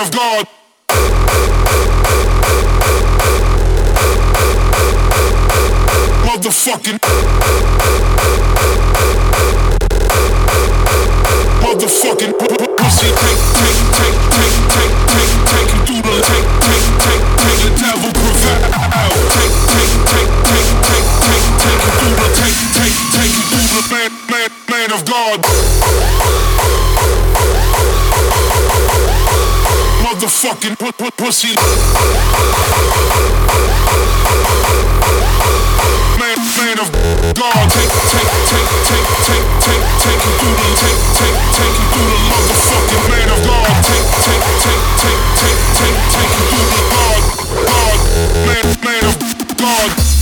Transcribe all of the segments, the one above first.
of God. Motherfucking. Motherfucking pussy take, take, take, take, take, take, take you the take, take, take, take the devil prevail. Take, take, take, take, take, take, take you through the take, take, take take the man, man, man of God. Motherfucking pu- pu- pussy. Man, man of God. Take, take, take, take, take, take, take you through the, take, take, take you through the motherfucking man of God. Take, take, take, take, take, take, take you through the God, God, man, man of God,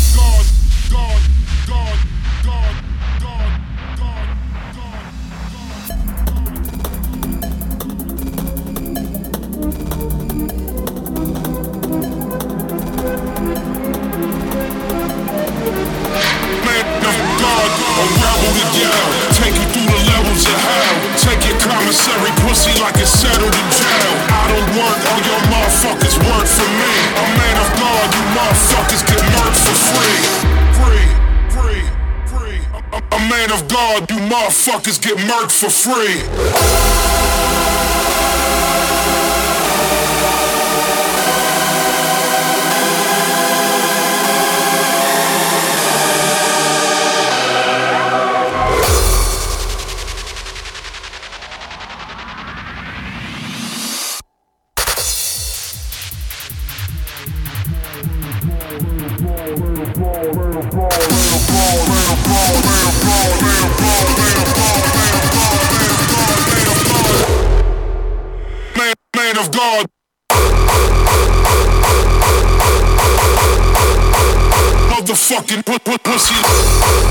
man of God, you motherfuckers get murked for free. God. Motherfucking pussy.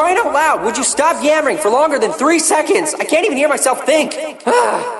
Crying out loud, would you stop yammering for longer than three seconds? I can't even hear myself think. Ah.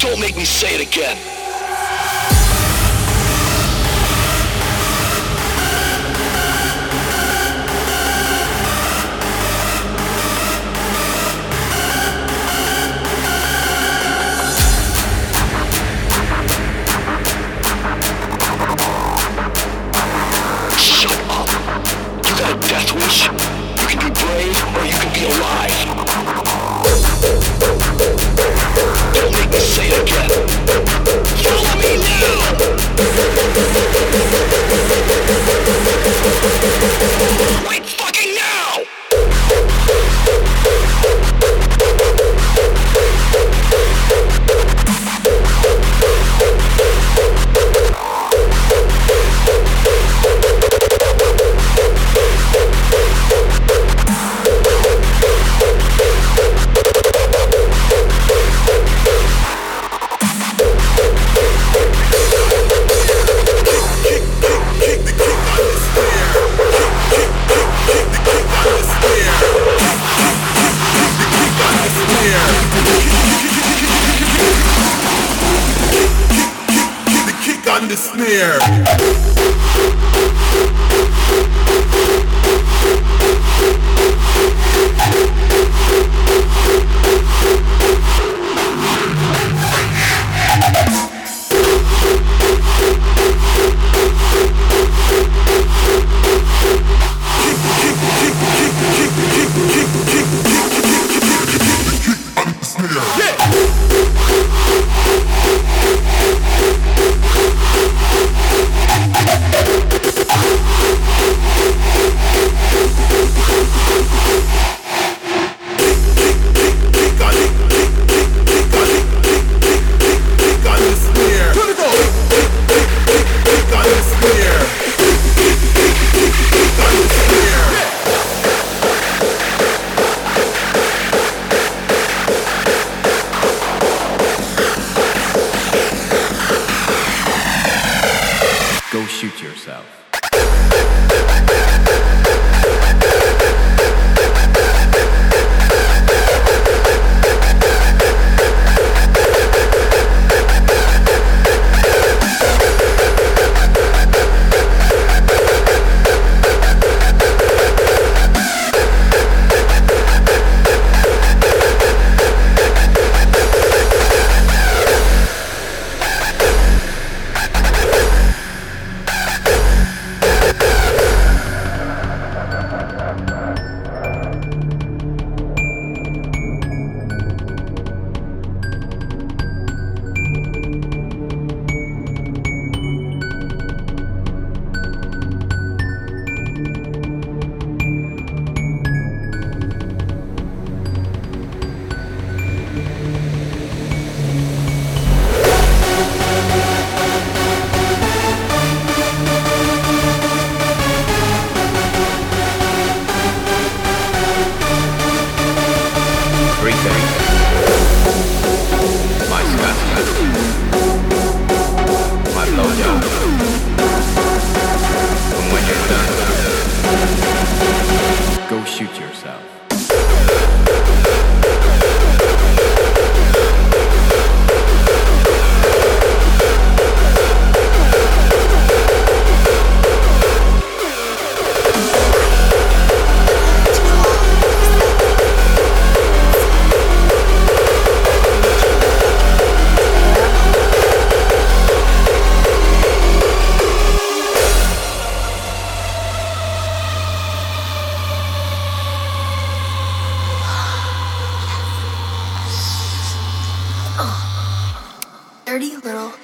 Don't make me say it again. Shut up. You got a death wish? You can be brave or you can be alive. Hey! dirty little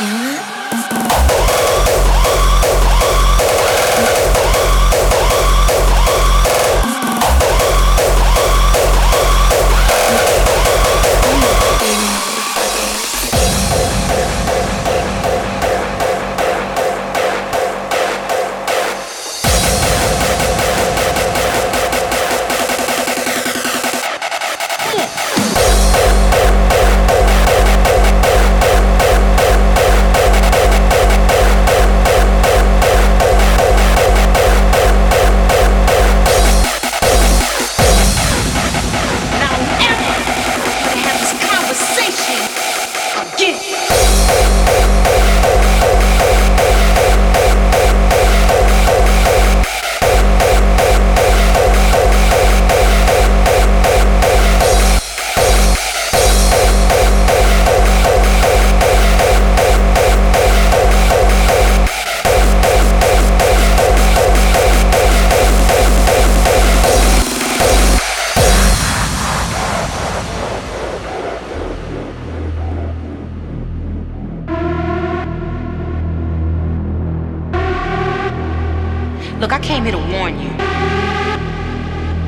Ooh. Look, I came here to warn you.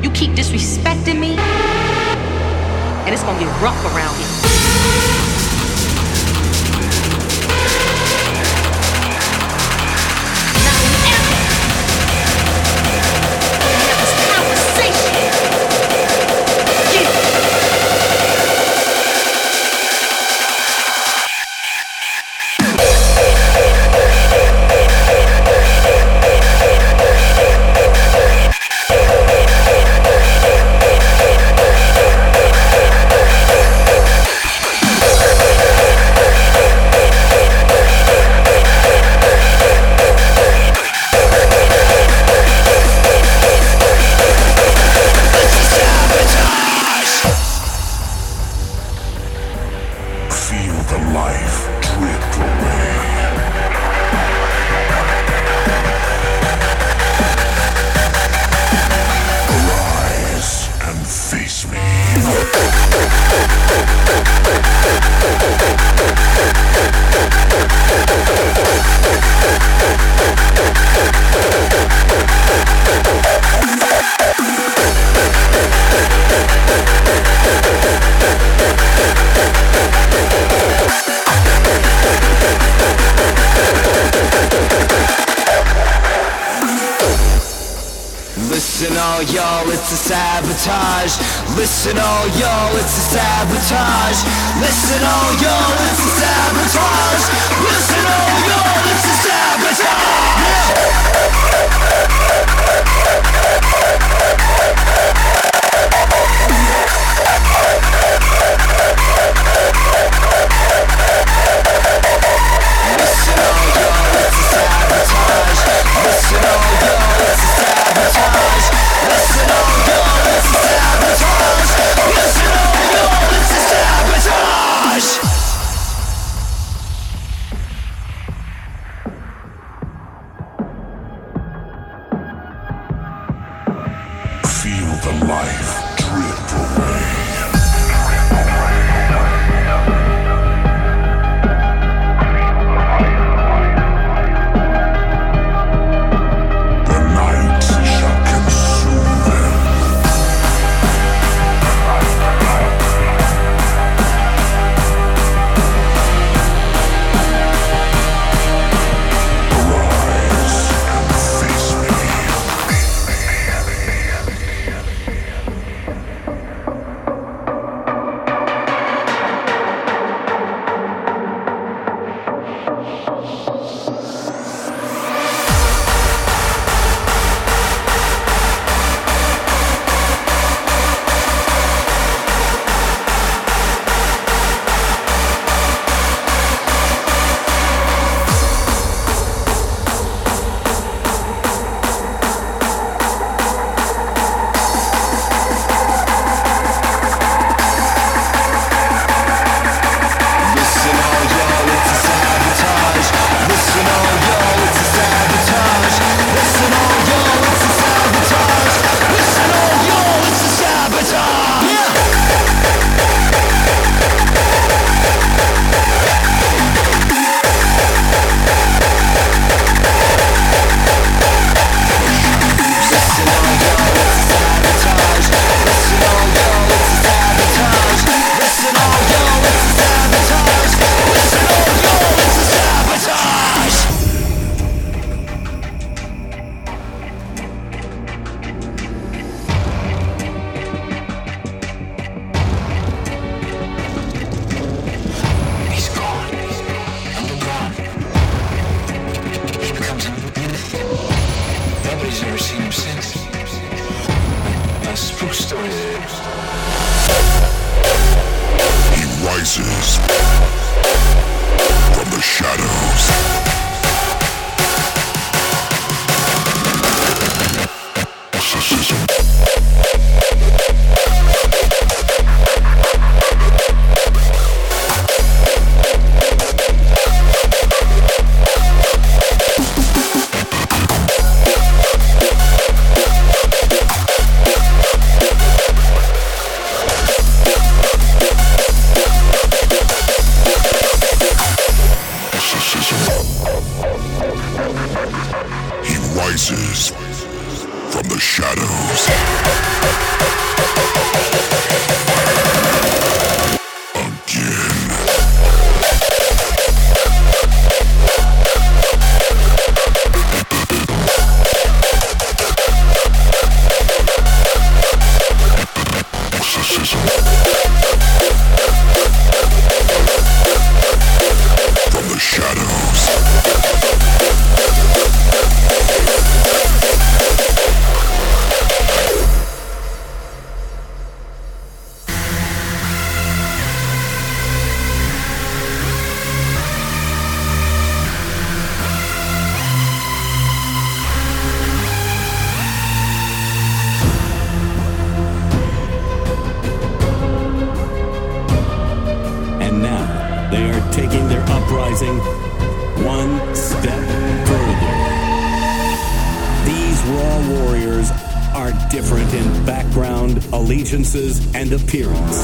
You keep disrespecting me, and it's gonna get rough around here. All y'all, it's a sabotage. Listen all y'all, it's a sabotage. Listen all y'all, it's a sabotage. Listen all y'all, it's a sabotage. Listen all y'all, it's a sabotage. Listen all y'all, it's a sabotage. Sabotage! Yes, sabotage! Appearance.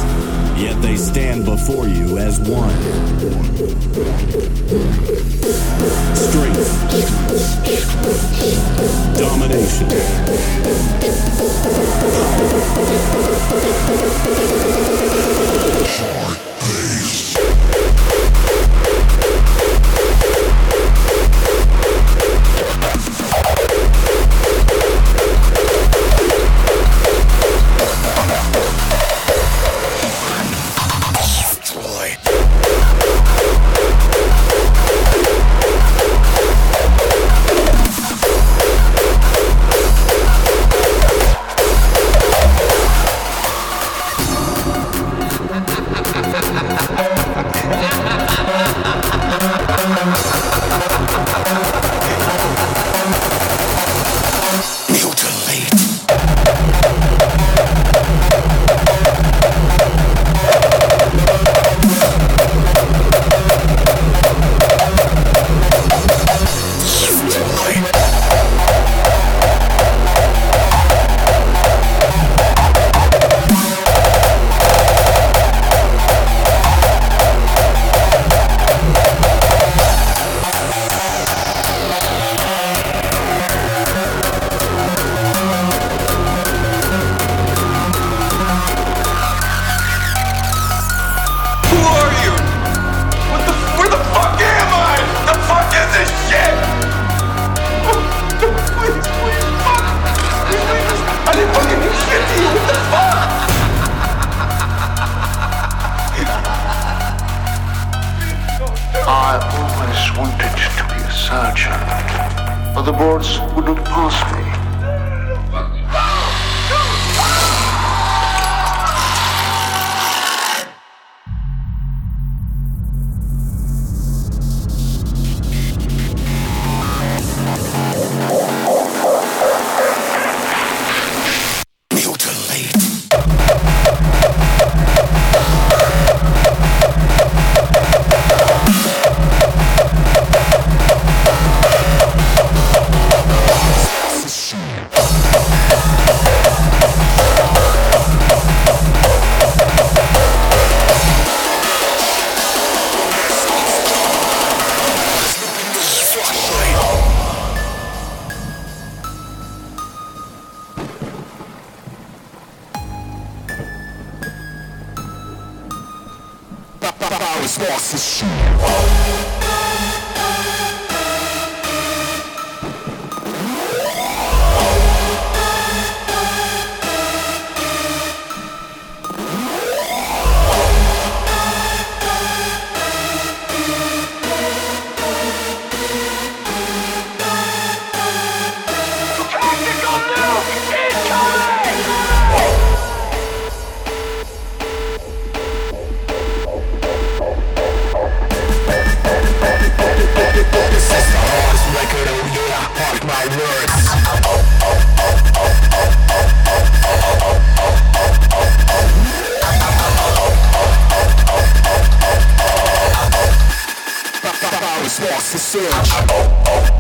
sincere.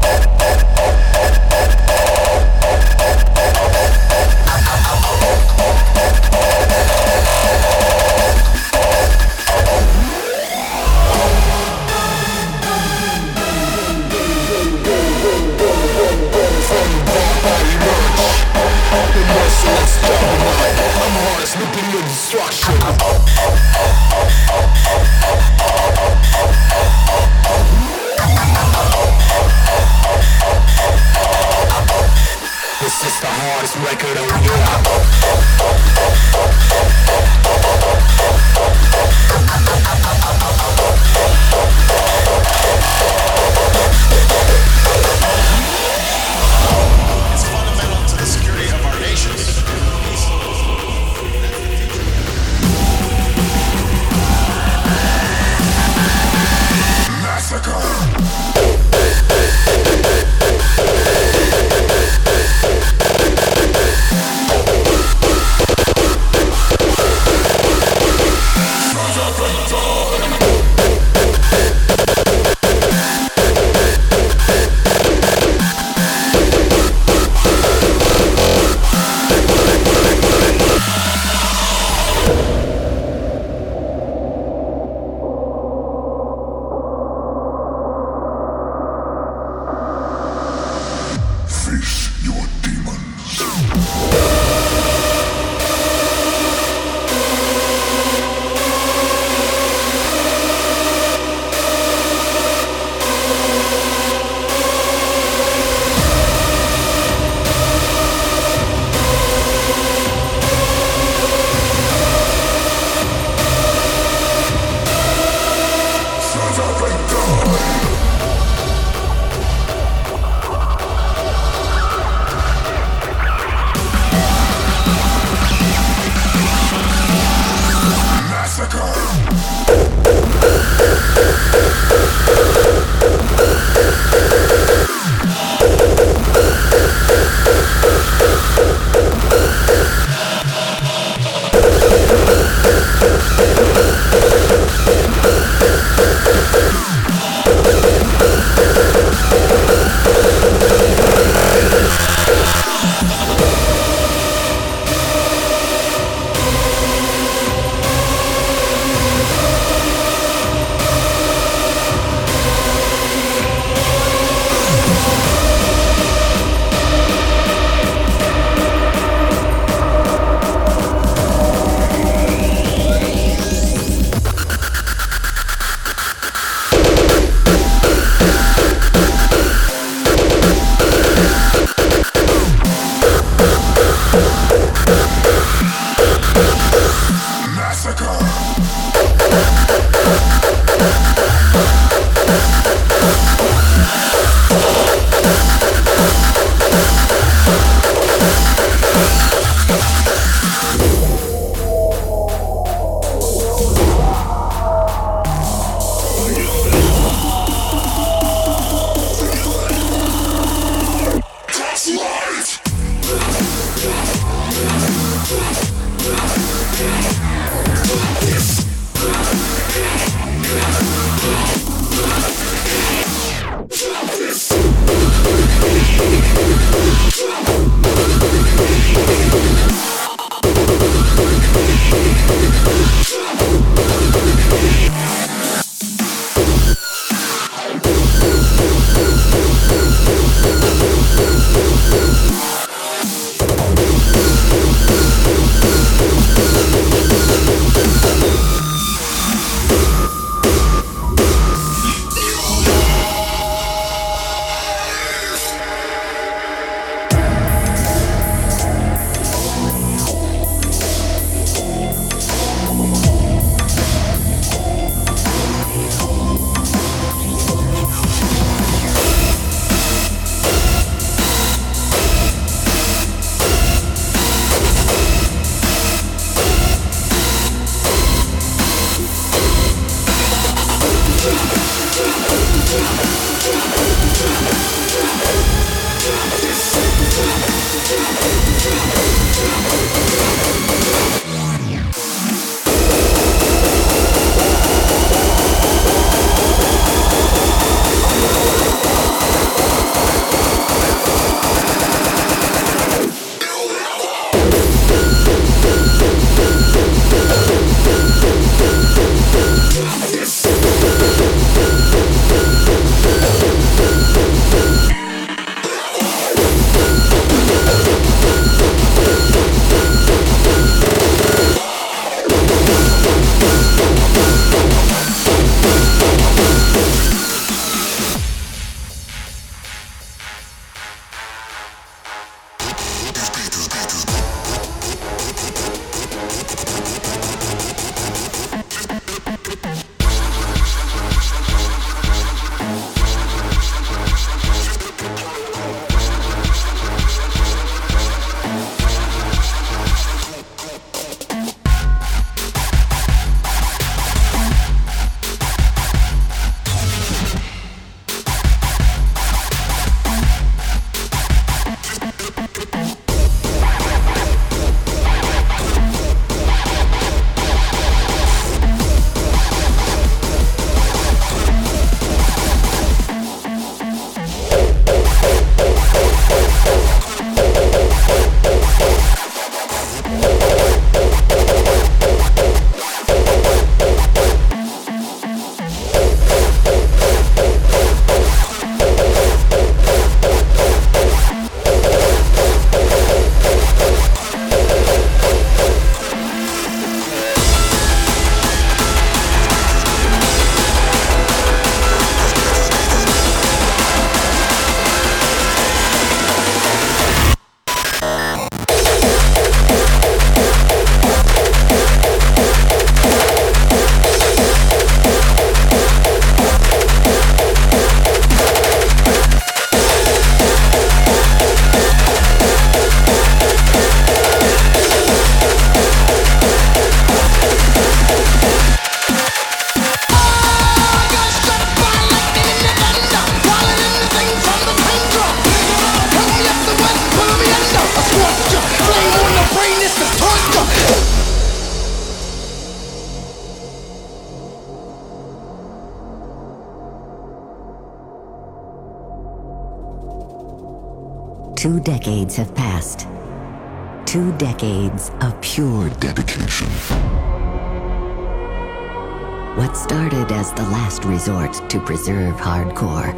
What started as the last resort to preserve hardcore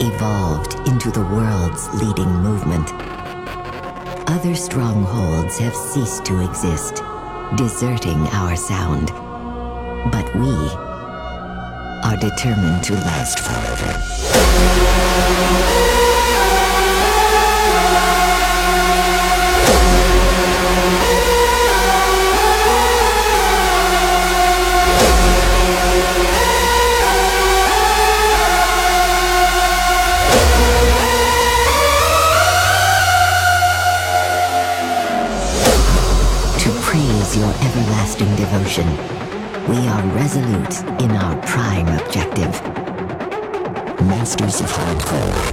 evolved into the world's leading movement. Other strongholds have ceased to exist, deserting our sound. But we are determined to last forever. We are resolute in our prime objective. Masters of Hardcore.